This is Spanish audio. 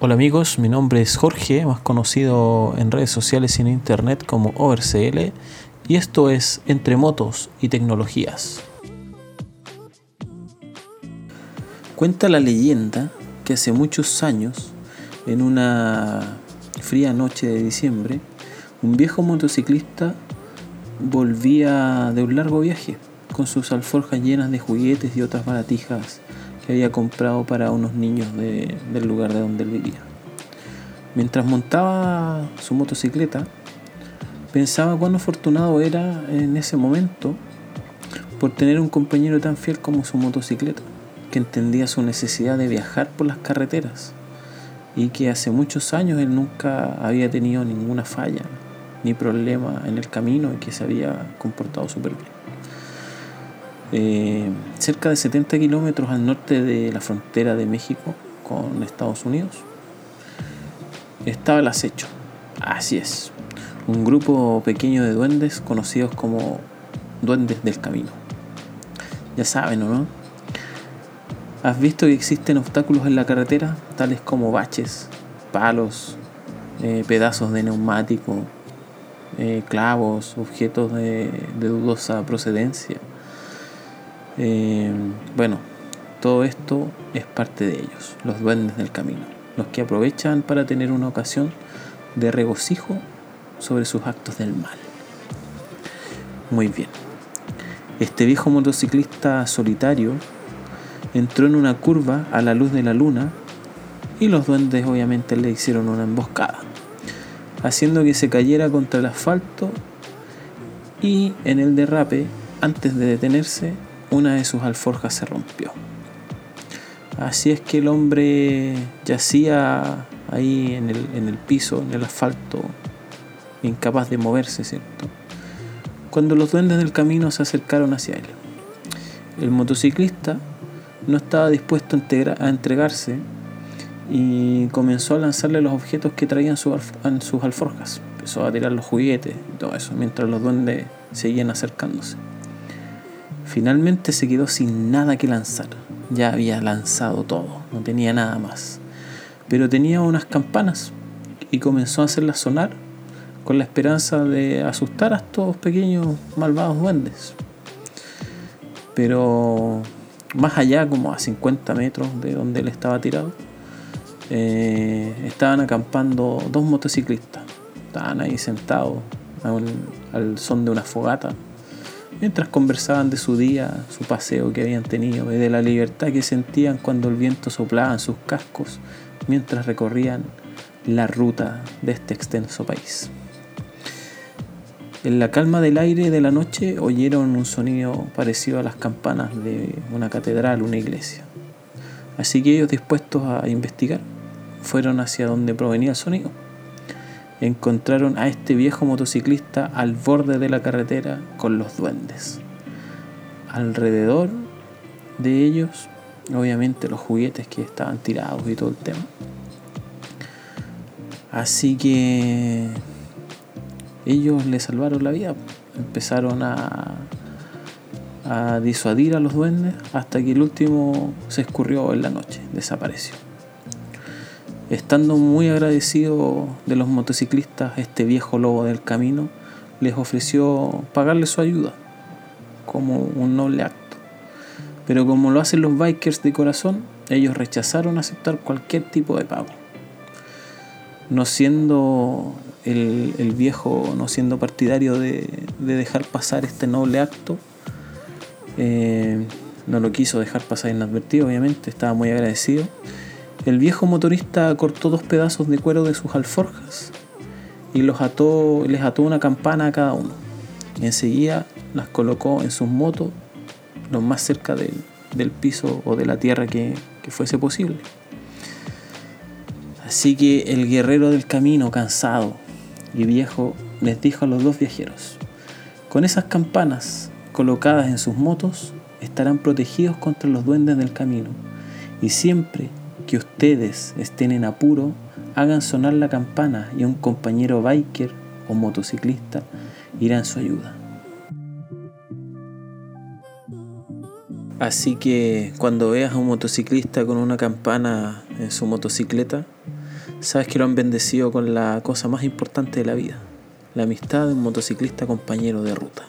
Hola amigos, mi nombre es Jorge, más conocido en redes sociales y en internet como OverCL, y esto es Entre Motos y Tecnologías. Cuenta la leyenda que hace muchos años, en una fría noche de diciembre, un viejo motociclista volvía de un largo viaje con sus alforjas llenas de juguetes y otras baratijas había comprado para unos niños del lugar de donde él vivía. Mientras montaba su motocicleta, pensaba cuán afortunado era en ese momento por tener un compañero tan fiel como su motocicleta, que entendía su necesidad de viajar por las carreteras y que hace muchos años él nunca había tenido ninguna falla ni problema en el camino y que se había comportado súper bien. Eh, cerca de 70 kilómetros al norte de la frontera de México con Estados Unidos, estaba el acecho. Así es, un grupo pequeño de duendes conocidos como duendes del camino. Ya saben, ¿o no? ¿Has visto que existen obstáculos en la carretera, tales como baches, palos, eh, pedazos de neumático, eh, clavos, objetos de dudosa procedencia? Eh, bueno, todo esto es parte de ellos, los duendes del camino, los que aprovechan para tener una ocasión de regocijo sobre sus actos del mal. Muy bien. Este viejo motociclista solitario entró en una curva a la luz de la luna y los duendes obviamente le hicieron una emboscada, haciendo que se cayera contra el asfalto y en el derrape, antes de detenerse, una de sus alforjas se rompió. Así es que el hombre yacía ahí en el, en el piso, en el asfalto, incapaz de moverse, ¿cierto? Cuando los duendes del camino se acercaron hacia él. El motociclista no estaba dispuesto a entregarse y comenzó a lanzarle los objetos que traían en sus alforjas. Empezó a tirar los juguetes y todo eso, mientras los duendes seguían acercándose. Finalmente se quedó sin nada que lanzar. Ya había lanzado todo, no tenía nada más. Pero tenía unas campanas y comenzó a hacerlas sonar con la esperanza de asustar a estos pequeños malvados duendes. Pero más allá, como a 50 metros de donde él estaba tirado, eh, estaban acampando dos motociclistas. Estaban ahí sentados al son de una fogata mientras conversaban de su día, su paseo que habían tenido y de la libertad que sentían cuando el viento soplaba en sus cascos mientras recorrían la ruta de este extenso país. En la calma del aire de la noche oyeron un sonido parecido a las campanas de una catedral, una iglesia. Así que ellos dispuestos a investigar fueron hacia donde provenía el sonido encontraron a este viejo motociclista al borde de la carretera con los duendes. Alrededor de ellos, obviamente los juguetes que estaban tirados y todo el tema. Así que ellos le salvaron la vida. Empezaron a, a disuadir a los duendes hasta que el último se escurrió en la noche, desapareció. Estando muy agradecido de los motociclistas, este viejo lobo del camino les ofreció pagarle su ayuda como un noble acto. Pero como lo hacen los bikers de corazón, ellos rechazaron aceptar cualquier tipo de pago. No siendo el, viejo, no siendo partidario de, dejar pasar este noble acto, eh, no lo quiso dejar pasar inadvertido, obviamente, estaba muy agradecido el viejo motorista cortó dos pedazos de cuero de sus alforjas y los ató, les ató una campana a cada uno. enseguida las colocó en sus motos lo más cerca del, piso o de la tierra que fuese posible. Así que el guerrero del camino, cansado y viejo, les dijo a los dos viajeros, con esas campanas colocadas en sus motos estarán protegidos contra los duendes del camino y siempre que ustedes estén en apuro, hagan sonar la campana y un compañero biker o motociclista irá en su ayuda. Así que cuando veas a un motociclista con una campana en su motocicleta, sabes que lo han bendecido con la cosa más importante de la vida, la amistad de un motociclista compañero de ruta.